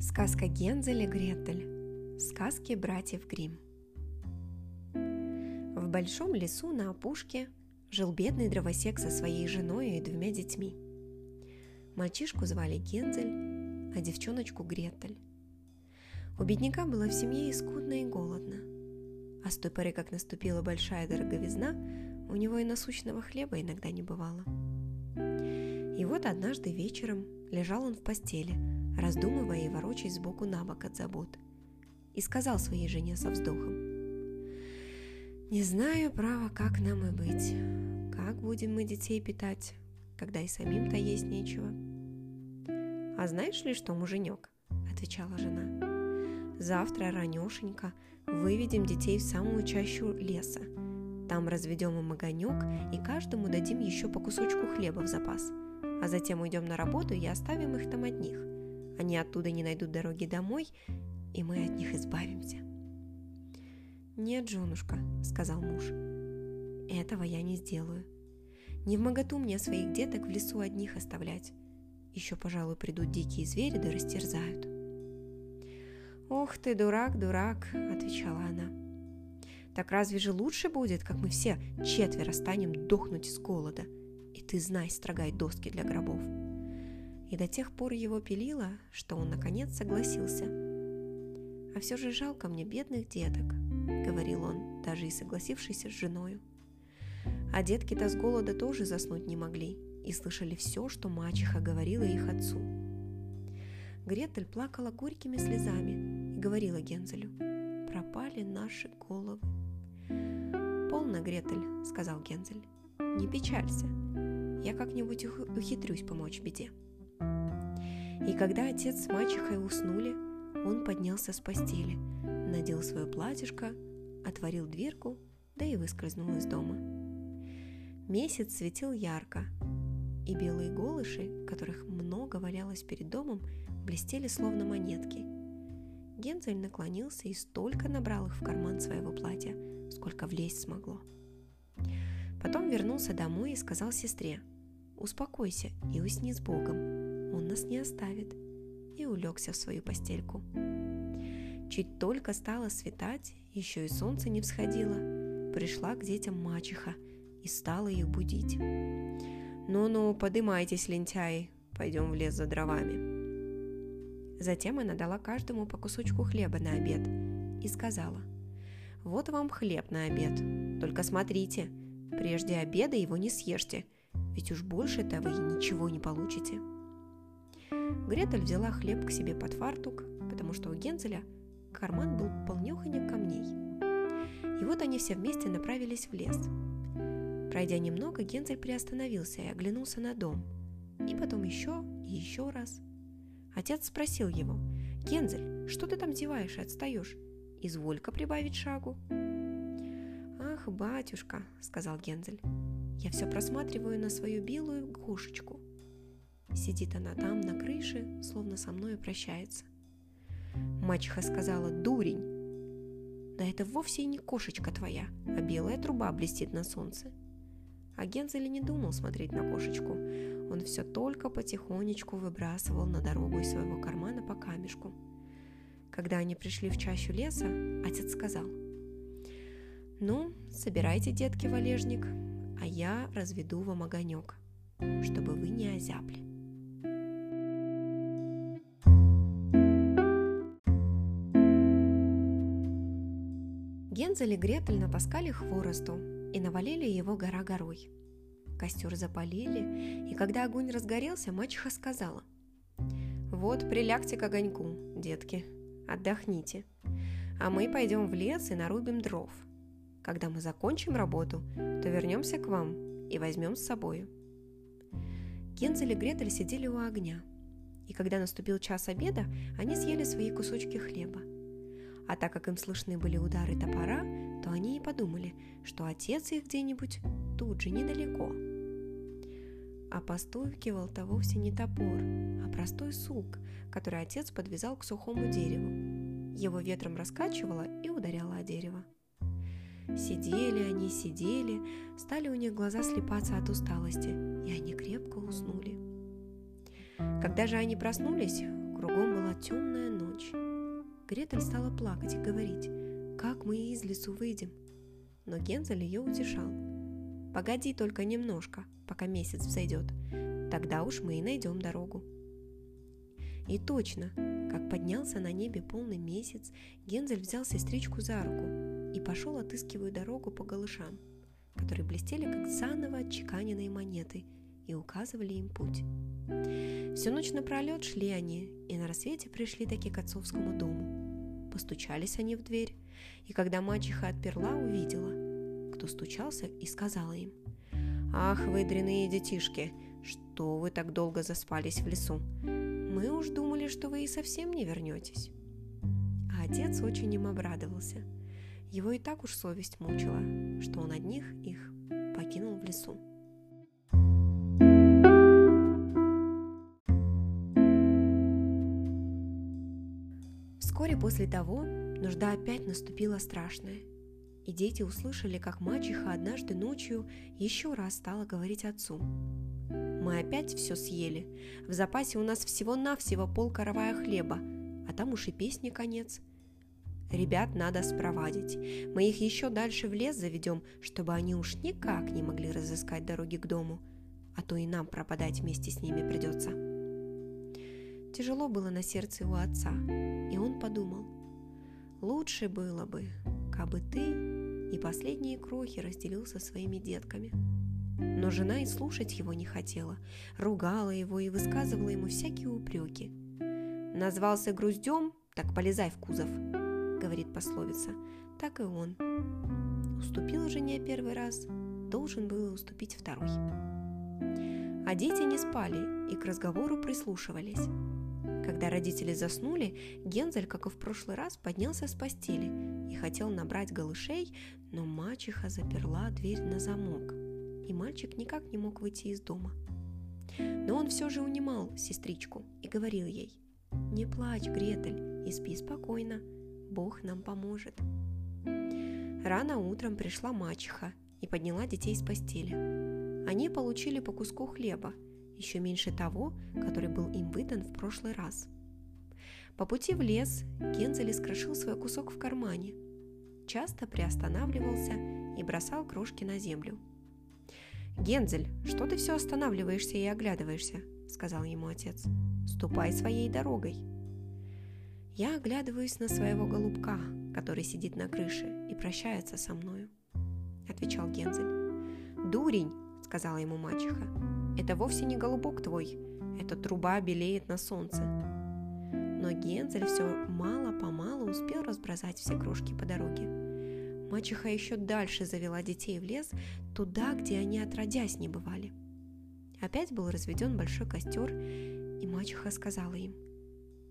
Сказка Гензель и Гретель. Сказки братьев Гримм. В большом лесу на опушке жил бедный дровосек со своей женой и двумя детьми. Мальчишку звали Гензель, а девчоночку Гретель. У бедняка было в семье и скудно, и голодно. А с той поры, как наступила большая дороговизна, у него и насущного хлеба иногда не бывало. И вот однажды вечером лежал он в постели – раздумывая и ворочаясь сбоку на бок от забот, и сказал своей жене со вздохом. «Не знаю, право, как нам и быть. Как будем мы детей питать, когда и самим-то есть нечего?» «А знаешь ли что, муженек?» – отвечала жена. «Завтра ранешенько выведем детей в самую чащу леса. Там разведем им огонек и каждому дадим еще по кусочку хлеба в запас. А затем уйдем на работу и оставим их там одних. Они оттуда не найдут дороги домой, и мы от них избавимся. «Нет, женушка», — сказал муж, — «этого я не сделаю. Не в моготу мне своих деток в лесу одних оставлять. Еще, пожалуй, придут дикие звери да растерзают». «Ох ты, дурак, дурак», — отвечала она. «Так разве же лучше будет, как мы все четверо станем дохнуть с голода? И ты знай строгай доски для гробов» и до тех пор его пилило, что он наконец согласился. «А все же жалко мне бедных деток», — говорил он, даже и согласившийся с женою. А детки-то с голода тоже заснуть не могли и слышали все, что мачеха говорила их отцу. Гретель плакала горькими слезами и говорила Гензелю, «Пропали наши головы». «Полно, Гретель», — сказал Гензель, — «не печалься, я как-нибудь ухитрюсь помочь беде». И когда отец с мачехой уснули, он поднялся с постели, надел свое платьишко, отворил дверку, да и выскользнул из дома. Месяц светил ярко, и белые голыши, которых много валялось перед домом, блестели словно монетки. Гензель наклонился и столько набрал их в карман своего платья, сколько влезть смогло. Потом вернулся домой и сказал сестре, «Успокойся и усни с Богом, он нас не оставит, и улегся в свою постельку. Чуть только стало светать, еще и солнце не всходило, пришла к детям мачеха и стала их будить. «Ну-ну, подымайтесь, лентяи, пойдем в лес за дровами». Затем она дала каждому по кусочку хлеба на обед и сказала, «Вот вам хлеб на обед, только смотрите, прежде обеда его не съешьте, ведь уж больше-то вы ничего не получите». Гретель взяла хлеб к себе под фартук, потому что у Гензеля карман был полнеханек камней. И вот они все вместе направились в лес. Пройдя немного, Гензель приостановился и оглянулся на дом. И потом еще и еще раз. Отец спросил его, «Гензель, что ты там зеваешь и отстаешь? Изволь-ка прибавить шагу». «Ах, батюшка», — сказал Гензель, — «я все просматриваю на свою белую кошечку. Сидит она там, на крыше, словно со мной прощается. Мачеха сказала «Дурень!» Да это вовсе и не кошечка твоя, а белая труба блестит на солнце. А Гензель не думал смотреть на кошечку. Он все только потихонечку выбрасывал на дорогу из своего кармана по камешку. Когда они пришли в чащу леса, отец сказал, «Ну, собирайте, детки, валежник, а я разведу вам огонек, чтобы вы не озябли». Гензель и Гретель натаскали хворосту и навалили его гора горой. Костер запалили, и когда огонь разгорелся, мачеха сказала, «Вот, прилягте к огоньку, детки, отдохните, а мы пойдем в лес и нарубим дров. Когда мы закончим работу, то вернемся к вам и возьмем с собою». Гензель и Гретель сидели у огня, и когда наступил час обеда, они съели свои кусочки хлеба – а так как им слышны были удары топора, то они и подумали, что отец их где-нибудь тут же недалеко. А постукивал-то вовсе не топор, а простой сук, который отец подвязал к сухому дереву. Его ветром раскачивало и ударяло о дерево. Сидели они, сидели, стали у них глаза слепаться от усталости, и они крепко уснули. Когда же они проснулись, кругом было темная ночь. Гретель стала плакать и говорить, как мы из лесу выйдем. Но Гензель ее утешал. Погоди только немножко, пока месяц взойдет. Тогда уж мы и найдем дорогу. И точно, как поднялся на небе полный месяц, Гензель взял сестричку за руку и пошел отыскивая дорогу по голышам, которые блестели как заново отчеканенные монеты и указывали им путь. Всю ночь напролет шли они, и на рассвете пришли таки к отцовскому дому. Постучались они в дверь, и когда мачеха отперла, увидела, кто стучался, и сказала им, «Ах, вы детишки, что вы так долго заспались в лесу? Мы уж думали, что вы и совсем не вернетесь». А отец очень им обрадовался. Его и так уж совесть мучила, что он одних их покинул в лесу. После того нужда опять наступила страшная, и дети услышали, как мачеха однажды ночью еще раз стала говорить отцу – мы опять все съели. В запасе у нас всего-навсего пол каравая хлеба, а там уж и песни конец. Ребят надо спровадить. Мы их еще дальше в лес заведем, чтобы они уж никак не могли разыскать дороги к дому, а то и нам пропадать вместе с ними придется. Тяжело было на сердце у отца, и он подумал, лучше было бы, кабы ты и последние крохи разделил со своими детками. Но жена и слушать его не хотела, ругала его и высказывала ему всякие упреки. «Назвался груздем, так полезай в кузов», — говорит пословица. Так и он. Уступил жене первый раз, должен был уступить второй. А дети не спали и к разговору прислушивались. Когда родители заснули, Гензель, как и в прошлый раз, поднялся с постели и хотел набрать голышей, но мачеха заперла дверь на замок – и мальчик никак не мог выйти из дома. Но он все же унимал сестричку и говорил ей, «Не плачь, Гретель, и спи спокойно, Бог нам поможет». Рано утром пришла мачеха и подняла детей с постели. Они получили по куску хлеба, еще меньше того, который был им выдан в прошлый раз. По пути в лес Гензель искрошил свой кусок в кармане, часто приостанавливался и бросал крошки на землю – «Гензель, что ты все останавливаешься и оглядываешься?» – сказал ему отец. «Ступай своей дорогой». «Я оглядываюсь на своего голубка, который сидит на крыше и прощается со мною», – отвечал Гензель. «Дурень!» – сказала ему мачеха. «Это вовсе не голубок твой, эта труба белеет на солнце». Но Гензель все мало-помалу успел разбросать все крошки по дороге. Мачеха еще дальше завела детей в лес, туда, где они отродясь не бывали. Опять был разведен большой костер, и мачеха сказала им,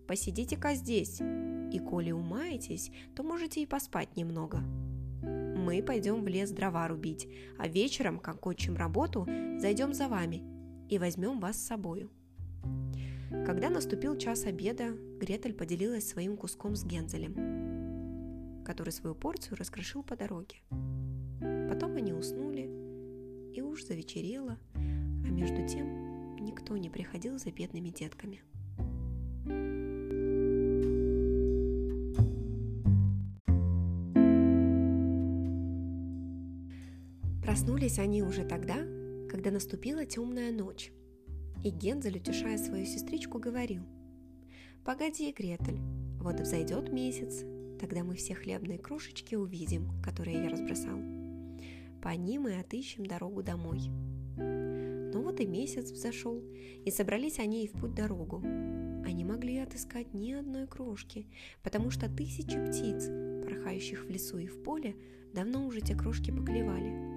«Посидите-ка здесь, и коли умаетесь, то можете и поспать немного. Мы пойдем в лес дрова рубить, а вечером, как кончим работу, зайдем за вами и возьмем вас с собою». Когда наступил час обеда, Гретель поделилась своим куском с Гензелем – который свою порцию раскрошил по дороге. Потом они уснули, и уж завечерело, а между тем никто не приходил за бедными детками. Проснулись они уже тогда, когда наступила темная ночь, и Гензель, утешая свою сестричку, говорил, «Погоди, Гретель, вот взойдет месяц, Тогда мы все хлебные крошечки увидим, которые я разбросал. По ним и отыщем дорогу домой. Ну вот и месяц взошел, и собрались они и в путь дорогу. Они могли отыскать ни одной крошки, потому что тысячи птиц, порхающих в лесу и в поле, давно уже те крошки поклевали.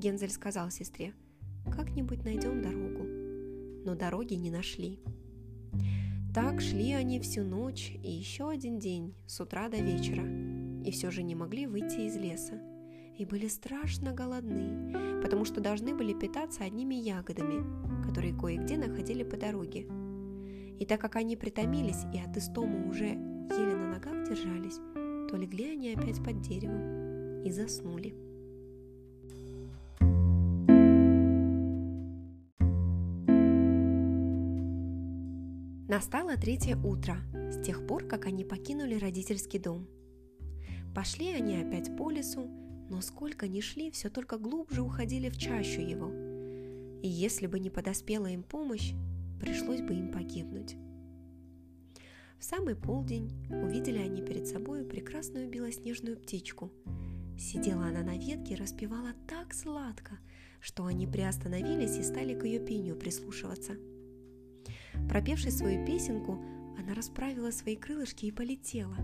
Гензель сказал сестре, как-нибудь найдем дорогу. Но дороги не нашли. Так шли они всю ночь и еще один день, с утра до вечера, и все же не могли выйти из леса. И были страшно голодны, потому что должны были питаться одними ягодами, которые кое-где находили по дороге. И так как они притомились и от истома уже еле на ногах держались, то легли они опять под деревом и заснули. Настало третье утро, с тех пор, как они покинули родительский дом. Пошли они опять по лесу, но сколько ни шли, все только глубже уходили в чащу его. И если бы не подоспела им помощь, пришлось бы им погибнуть. В самый полдень увидели они перед собой прекрасную белоснежную птичку. Сидела она на ветке и распевала так сладко, что они приостановились и стали к ее пению прислушиваться. Пропевши свою песенку, она расправила свои крылышки и полетела.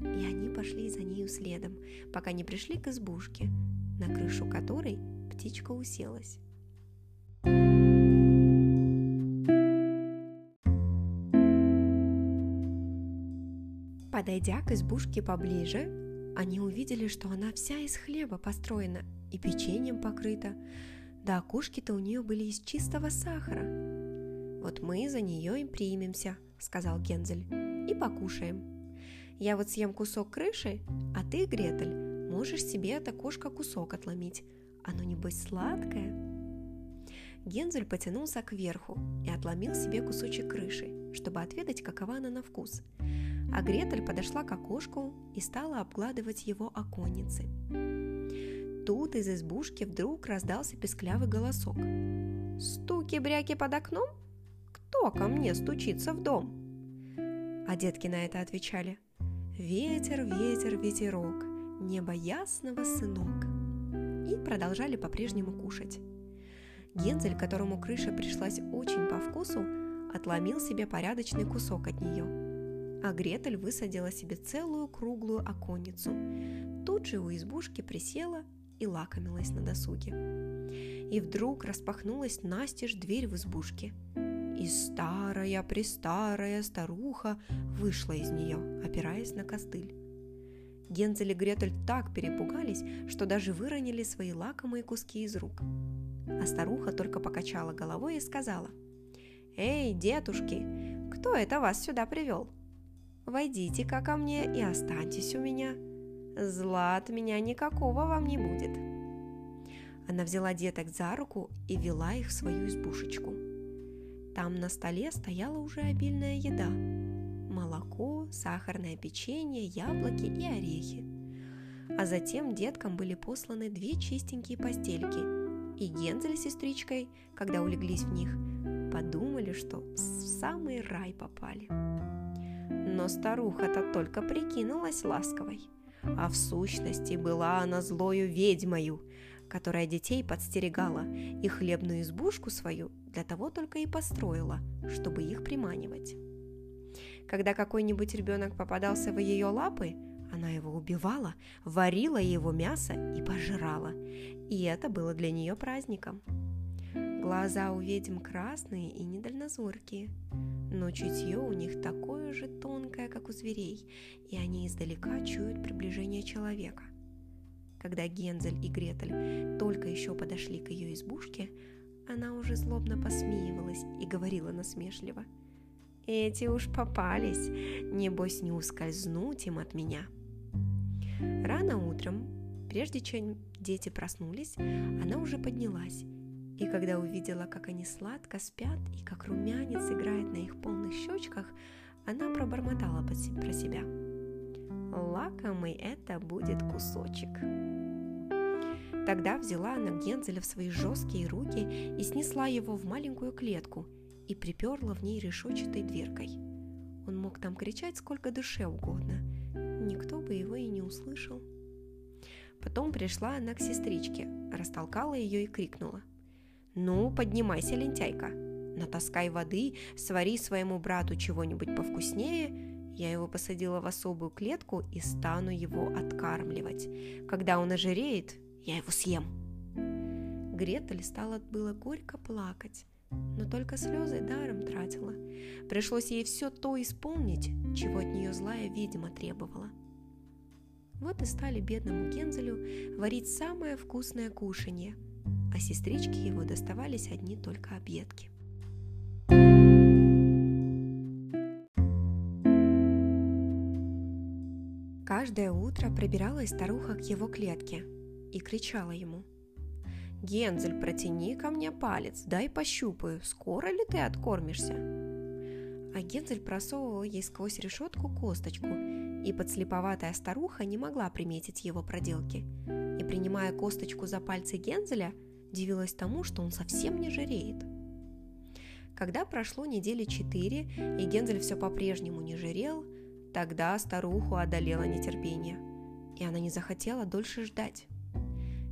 И они пошли за нею следом, пока не пришли к избушке, на крышу которой птичка уселась. Подойдя к избушке поближе, они увидели, что она вся из хлеба построена и печеньем покрыта, да окушки-то у нее были из чистого сахара. «Вот мы за нее и примемся», — сказал Гензель, — «и покушаем. Я вот съем кусок крыши, а ты, Гретель, можешь себе от окошка кусок отломить. Оно, небось, сладкое». Гензель потянулся кверху и отломил себе кусочек крыши, чтобы отведать, какова она на вкус — а Гретель подошла к окошку и стала обгладывать его оконницы. Тут из избушки вдруг раздался песклявый голосок. «Стуки-бряки под окном? Кто ко мне стучится в дом?» А детки на это отвечали. «Ветер, ветер, ветерок, небо ясного, сынок». И продолжали по-прежнему кушать. Гензель, которому крыша пришлась очень по вкусу, отломил себе порядочный кусок от нее – а Гретель высадила себе целую круглую оконницу. Тут же у избушки присела и лакомилась на досуге. И вдруг распахнулась настежь дверь в избушке. И старая-престарая старуха вышла из нее, опираясь на костыль. Гензель и Гретель так перепугались, что даже выронили свои лакомые куски из рук. А старуха только покачала головой и сказала, «Эй, дедушки, кто это вас сюда привел?» Войдите-ка ко мне и останьтесь у меня. Зла от меня никакого вам не будет». Она взяла деток за руку и вела их в свою избушечку. Там на столе стояла уже обильная еда. Молоко, сахарное печенье, яблоки и орехи. А затем деткам были посланы две чистенькие постельки. И Гензель с сестричкой, когда улеглись в них, подумали, что в самый рай попали. Но старуха-то только прикинулась ласковой. А в сущности была она злою ведьмою, которая детей подстерегала и хлебную избушку свою для того только и построила, чтобы их приманивать. Когда какой-нибудь ребенок попадался в ее лапы, она его убивала, варила его мясо и пожирала. И это было для нее праздником. Глаза у ведьм красные и недальнозоркие но чутье у них такое же тонкое, как у зверей, и они издалека чуют приближение человека. Когда Гензель и Гретель только еще подошли к ее избушке, она уже злобно посмеивалась и говорила насмешливо. «Эти уж попались, небось не ускользнуть им от меня». Рано утром, прежде чем дети проснулись, она уже поднялась и когда увидела, как они сладко спят и как румянец играет на их полных щечках, она пробормотала про себя. Лакомый это будет кусочек. Тогда взяла она Гензеля в свои жесткие руки и снесла его в маленькую клетку и приперла в ней решетчатой дверкой. Он мог там кричать сколько душе угодно, никто бы его и не услышал. Потом пришла она к сестричке, растолкала ее и крикнула – «Ну, поднимайся, лентяйка, натаскай воды, свари своему брату чего-нибудь повкуснее, я его посадила в особую клетку и стану его откармливать. Когда он ожиреет, я его съем». Гретель стала было горько плакать, но только слезы даром тратила. Пришлось ей все то исполнить, чего от нее злая ведьма требовала. Вот и стали бедному Гензелю варить самое вкусное кушанье – а сестрички его доставались одни только объедки. Каждое утро пробиралась старуха к его клетке и кричала ему. «Гензель, протяни ко мне палец, дай пощупаю, скоро ли ты откормишься?» а Гензель просовывал ей сквозь решетку косточку, и подслеповатая старуха не могла приметить его проделки. И, принимая косточку за пальцы Гензеля, дивилась тому, что он совсем не жиреет. Когда прошло недели четыре, и Гензель все по-прежнему не жирел, тогда старуху одолело нетерпение, и она не захотела дольше ждать.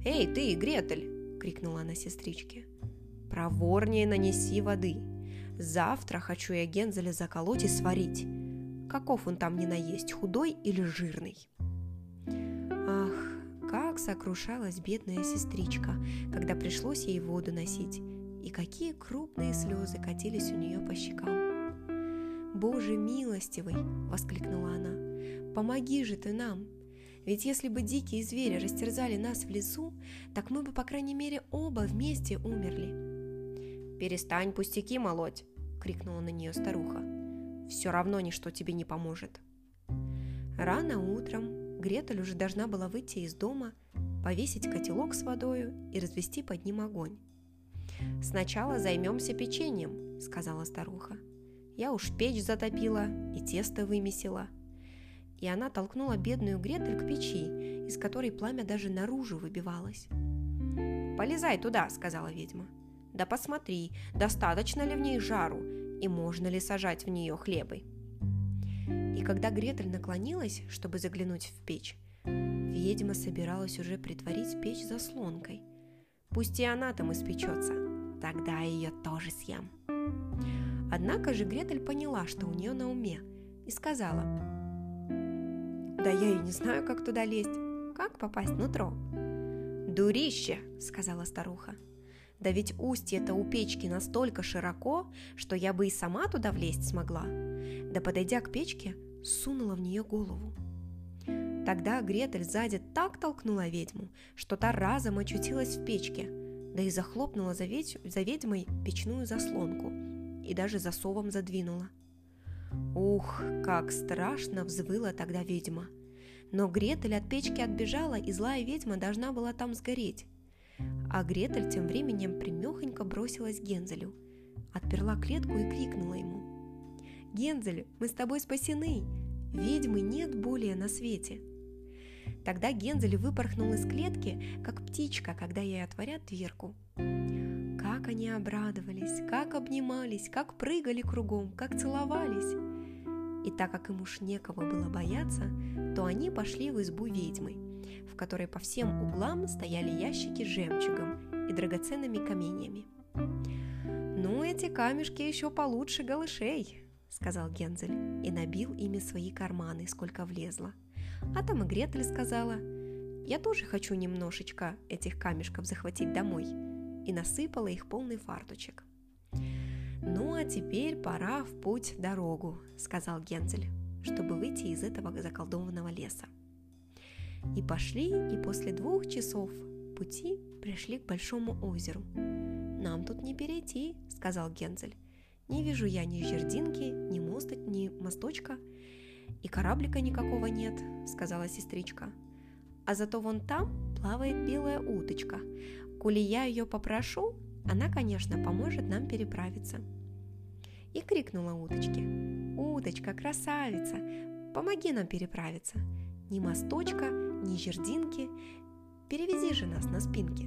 «Эй, ты, Гретель!» – крикнула она сестричке. «Проворнее нанеси воды. Завтра хочу я Гензеля заколоть и сварить. Каков он там не наесть, худой или жирный?» Ах, как сокрушалась бедная сестричка, когда пришлось ей воду носить, и какие крупные слезы катились у нее по щекам. «Боже милостивый!» – воскликнула она. «Помоги же ты нам! Ведь если бы дикие звери растерзали нас в лесу, так мы бы, по крайней мере, оба вместе умерли. «Перестань пустяки молоть!» — крикнула на нее старуха. «Все равно ничто тебе не поможет». Рано утром Гретель уже должна была выйти из дома, повесить котелок с водою и развести под ним огонь. «Сначала займемся печеньем», — сказала старуха. «Я уж печь затопила и тесто вымесила и она толкнула бедную Гретель к печи, из которой пламя даже наружу выбивалось. «Полезай туда», — сказала ведьма. «Да посмотри, достаточно ли в ней жару, и можно ли сажать в нее хлебы». И когда Гретель наклонилась, чтобы заглянуть в печь, ведьма собиралась уже притворить печь заслонкой. Пусть и она там испечется, тогда ее тоже съем. Однако же Гретель поняла, что у нее на уме, и сказала – да я и не знаю, как туда лезть. Как попасть внутрь? «Дурище!» — сказала старуха. «Да ведь устье-то у печки настолько широко, что я бы и сама туда влезть смогла». Да подойдя к печке, сунула в нее голову. Тогда Гретель сзади так толкнула ведьму, что та разом очутилась в печке, да и захлопнула за, ведь... за ведьмой печную заслонку и даже засовом задвинула. Ух, как страшно взвыла тогда ведьма. Но Гретель от печки отбежала, и злая ведьма должна была там сгореть. А Гретель тем временем примехонько бросилась к Гензелю, отперла клетку и крикнула ему. «Гензель, мы с тобой спасены! Ведьмы нет более на свете!» Тогда Гензель выпорхнул из клетки, как птичка, когда ей отворят дверку. Как они обрадовались, как обнимались, как прыгали кругом, как целовались. И так как им уж некого было бояться, то они пошли в избу ведьмы, в которой по всем углам стояли ящики с жемчугом и драгоценными каменьями. «Ну, эти камешки еще получше голышей», — сказал Гензель и набил ими свои карманы, сколько влезло. А там и Гретель сказала, «Я тоже хочу немножечко этих камешков захватить домой», и насыпала их полный фарточек. «Ну, а теперь пора в путь дорогу», — сказал Гензель, чтобы выйти из этого заколдованного леса. И пошли, и после двух часов пути пришли к большому озеру. «Нам тут не перейти», — сказал Гензель. «Не вижу я ни жердинки, ни моста, ни мосточка, и кораблика никакого нет», — сказала сестричка. «А зато вон там плавает белая уточка. Коли я ее попрошу, она, конечно, поможет нам переправиться. И крикнула уточке. «Уточка, красавица, помоги нам переправиться. Ни мосточка, ни жердинки, перевези же нас на спинке».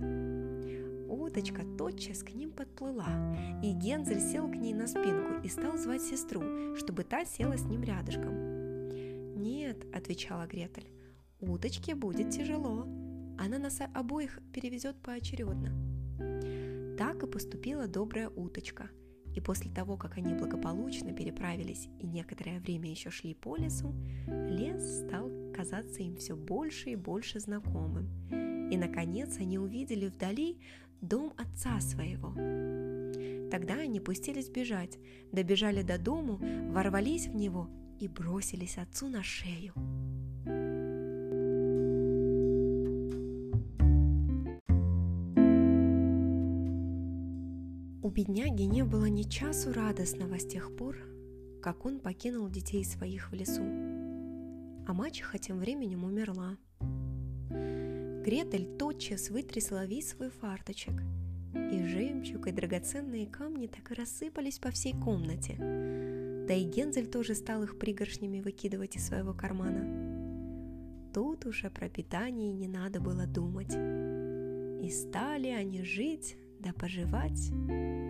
Уточка тотчас к ним подплыла, и Гензель сел к ней на спинку и стал звать сестру, чтобы та села с ним рядышком. «Нет», — отвечала Гретель, — «уточке будет тяжело, она нас обоих перевезет поочередно. Так и поступила добрая уточка. И после того, как они благополучно переправились и некоторое время еще шли по лесу, лес стал казаться им все больше и больше знакомым. И, наконец, они увидели вдали дом отца своего. Тогда они пустились бежать, добежали до дому, ворвались в него и бросились отцу на шею. Бедняги не было ни часу радостного с тех пор, как он покинул детей своих в лесу. А мачеха тем временем умерла. Гретель тотчас вытрясла весь свой фарточек, и жемчуг и драгоценные камни так и рассыпались по всей комнате. Да и Гензель тоже стал их пригоршнями выкидывать из своего кармана. Тут уж о пропитании не надо было думать. И стали они жить, да поживать,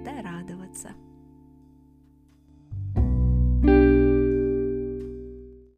да радоваться.